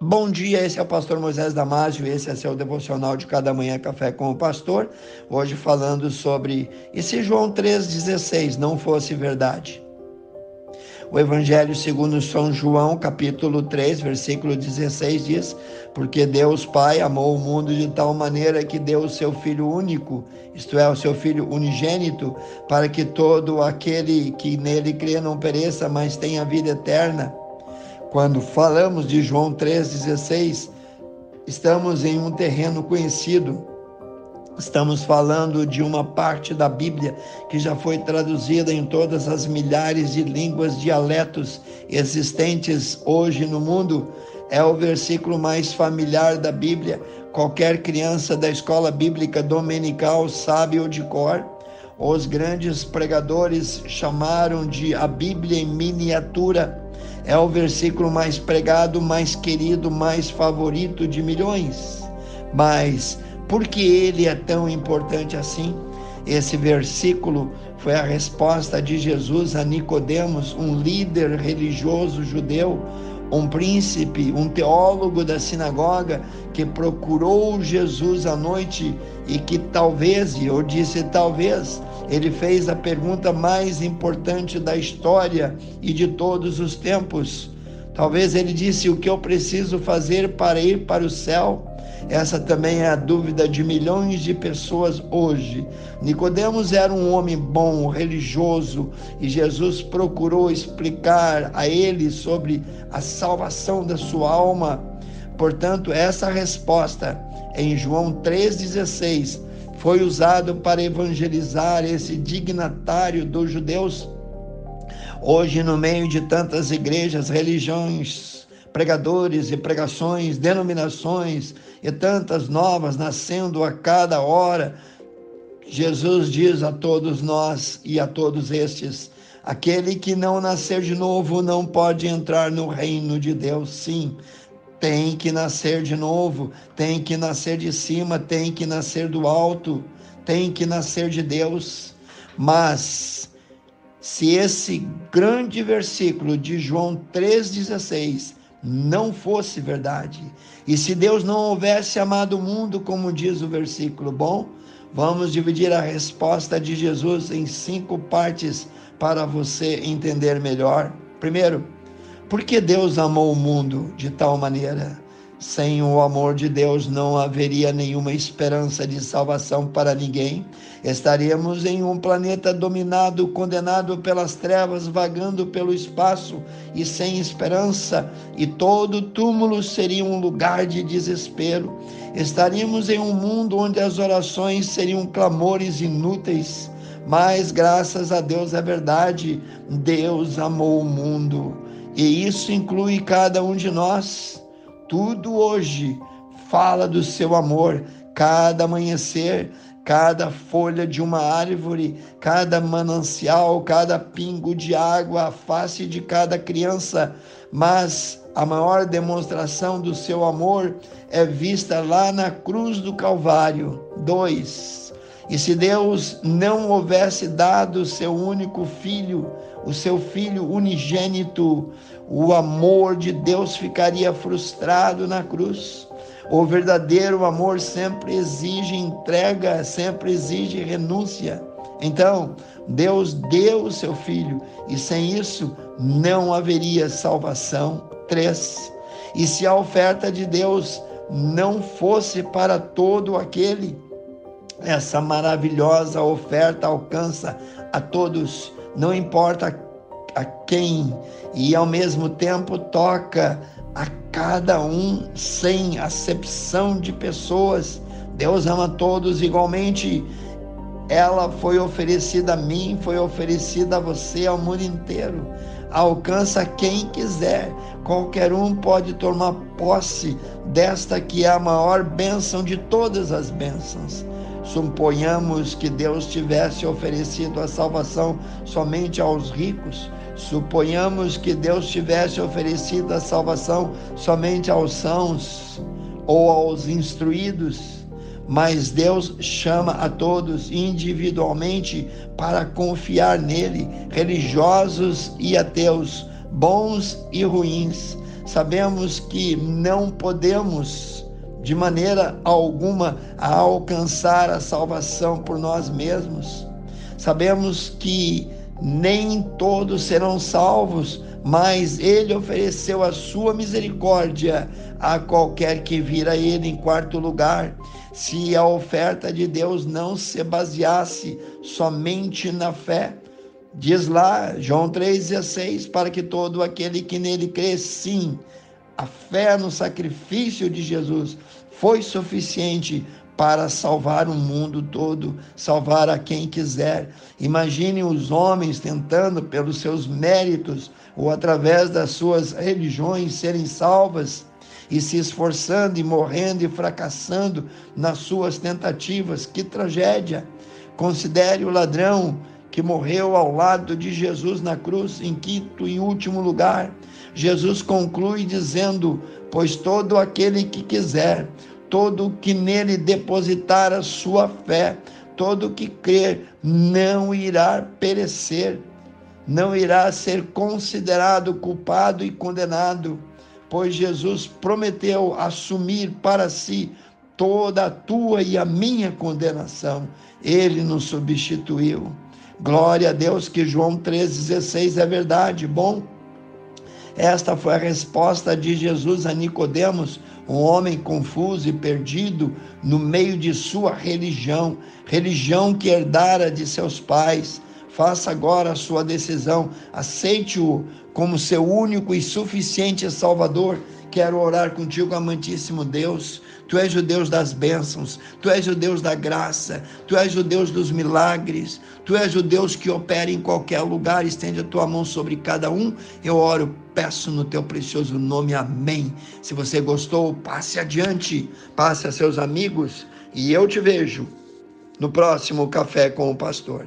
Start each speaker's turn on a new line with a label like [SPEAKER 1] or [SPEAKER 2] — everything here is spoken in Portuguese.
[SPEAKER 1] Bom dia, esse é o pastor Moisés Damásio, esse é seu devocional de cada manhã café com o pastor. Hoje falando sobre e se João 3:16 não fosse verdade. O Evangelho segundo São João, capítulo 3, versículo 16 diz: Porque Deus Pai amou o mundo de tal maneira que deu o seu filho único, isto é, o seu filho unigênito, para que todo aquele que nele crê não pereça, mas tenha vida eterna. Quando falamos de João 3,16, estamos em um terreno conhecido. Estamos falando de uma parte da Bíblia que já foi traduzida em todas as milhares de línguas, dialetos existentes hoje no mundo. É o versículo mais familiar da Bíblia. Qualquer criança da escola bíblica dominical sabe o de cor. Os grandes pregadores chamaram de a Bíblia em miniatura é o versículo mais pregado, mais querido, mais favorito de milhões. Mas por que ele é tão importante assim? Esse versículo foi a resposta de Jesus a Nicodemos, um líder religioso judeu, um príncipe, um teólogo da sinagoga que procurou Jesus à noite e que talvez, e eu disse talvez, ele fez a pergunta mais importante da história e de todos os tempos. Talvez ele disse: O que eu preciso fazer para ir para o céu? Essa também é a dúvida de milhões de pessoas hoje. Nicodemos era um homem bom, religioso, e Jesus procurou explicar a ele sobre a salvação da sua alma. Portanto, essa resposta em João 3,16 foi usado para evangelizar esse dignatário dos judeus. Hoje, no meio de tantas igrejas, religiões, pregadores e pregações, denominações e tantas novas nascendo a cada hora, Jesus diz a todos nós e a todos estes: aquele que não nascer de novo não pode entrar no reino de Deus. Sim, tem que nascer de novo, tem que nascer de cima, tem que nascer do alto, tem que nascer de Deus. Mas se esse grande versículo de João 3,16 não fosse verdade, e se Deus não houvesse amado o mundo, como diz o versículo, bom, vamos dividir a resposta de Jesus em cinco partes para você entender melhor. Primeiro, porque Deus amou o mundo de tal maneira? Sem o amor de Deus não haveria nenhuma esperança de salvação para ninguém. Estaríamos em um planeta dominado, condenado pelas trevas, vagando pelo espaço e sem esperança, e todo túmulo seria um lugar de desespero. Estaríamos em um mundo onde as orações seriam clamores inúteis. Mas graças a Deus é verdade, Deus amou o mundo e isso inclui cada um de nós. Tudo hoje fala do seu amor, cada amanhecer, cada folha de uma árvore, cada manancial, cada pingo de água, a face de cada criança, mas a maior demonstração do seu amor é vista lá na cruz do Calvário. Dois. E se Deus não houvesse dado o seu único filho, o seu filho unigênito, o amor de Deus ficaria frustrado na cruz. O verdadeiro amor sempre exige entrega, sempre exige renúncia. Então, Deus deu o seu filho e sem isso não haveria salvação. Três. E se a oferta de Deus não fosse para todo aquele, essa maravilhosa oferta alcança a todos não importa a quem, e ao mesmo tempo toca a cada um sem acepção de pessoas. Deus ama todos igualmente. Ela foi oferecida a mim, foi oferecida a você, ao mundo inteiro. Alcança quem quiser. Qualquer um pode tomar posse desta que é a maior bênção de todas as bênçãos. Suponhamos que Deus tivesse oferecido a salvação somente aos ricos. Suponhamos que Deus tivesse oferecido a salvação somente aos sãos ou aos instruídos. Mas Deus chama a todos individualmente para confiar nele, religiosos e ateus, bons e ruins sabemos que não podemos de maneira alguma alcançar a salvação por nós mesmos. Sabemos que nem todos serão salvos, mas ele ofereceu a sua misericórdia a qualquer que vir a ele em quarto lugar. Se a oferta de Deus não se baseasse somente na fé, diz lá João 3,16, para que todo aquele que nele crê, sim, a fé no sacrifício de Jesus foi suficiente para salvar o mundo todo, salvar a quem quiser. Imagine os homens tentando, pelos seus méritos ou através das suas religiões, serem salvas e se esforçando e morrendo e fracassando nas suas tentativas. Que tragédia! Considere o ladrão que morreu ao lado de Jesus na cruz, em quinto e último lugar. Jesus conclui dizendo: Pois todo aquele que quiser todo que nele depositar a sua fé, todo que crer, não irá perecer, não irá ser considerado culpado e condenado, pois Jesus prometeu assumir para si toda a tua e a minha condenação. Ele nos substituiu. Glória a Deus que João 3,16 é verdade. Bom, esta foi a resposta de Jesus a Nicodemos, um homem confuso e perdido no meio de sua religião, religião que herdara de seus pais. Faça agora a sua decisão, aceite-o como seu único e suficiente Salvador Quero orar contigo, amantíssimo Deus. Tu és o Deus das bênçãos, tu és o Deus da graça, tu és o Deus dos milagres, tu és o Deus que opera em qualquer lugar. Estende a tua mão sobre cada um. Eu oro, peço no teu precioso nome. Amém. Se você gostou, passe adiante, passe a seus amigos e eu te vejo no próximo Café com o Pastor.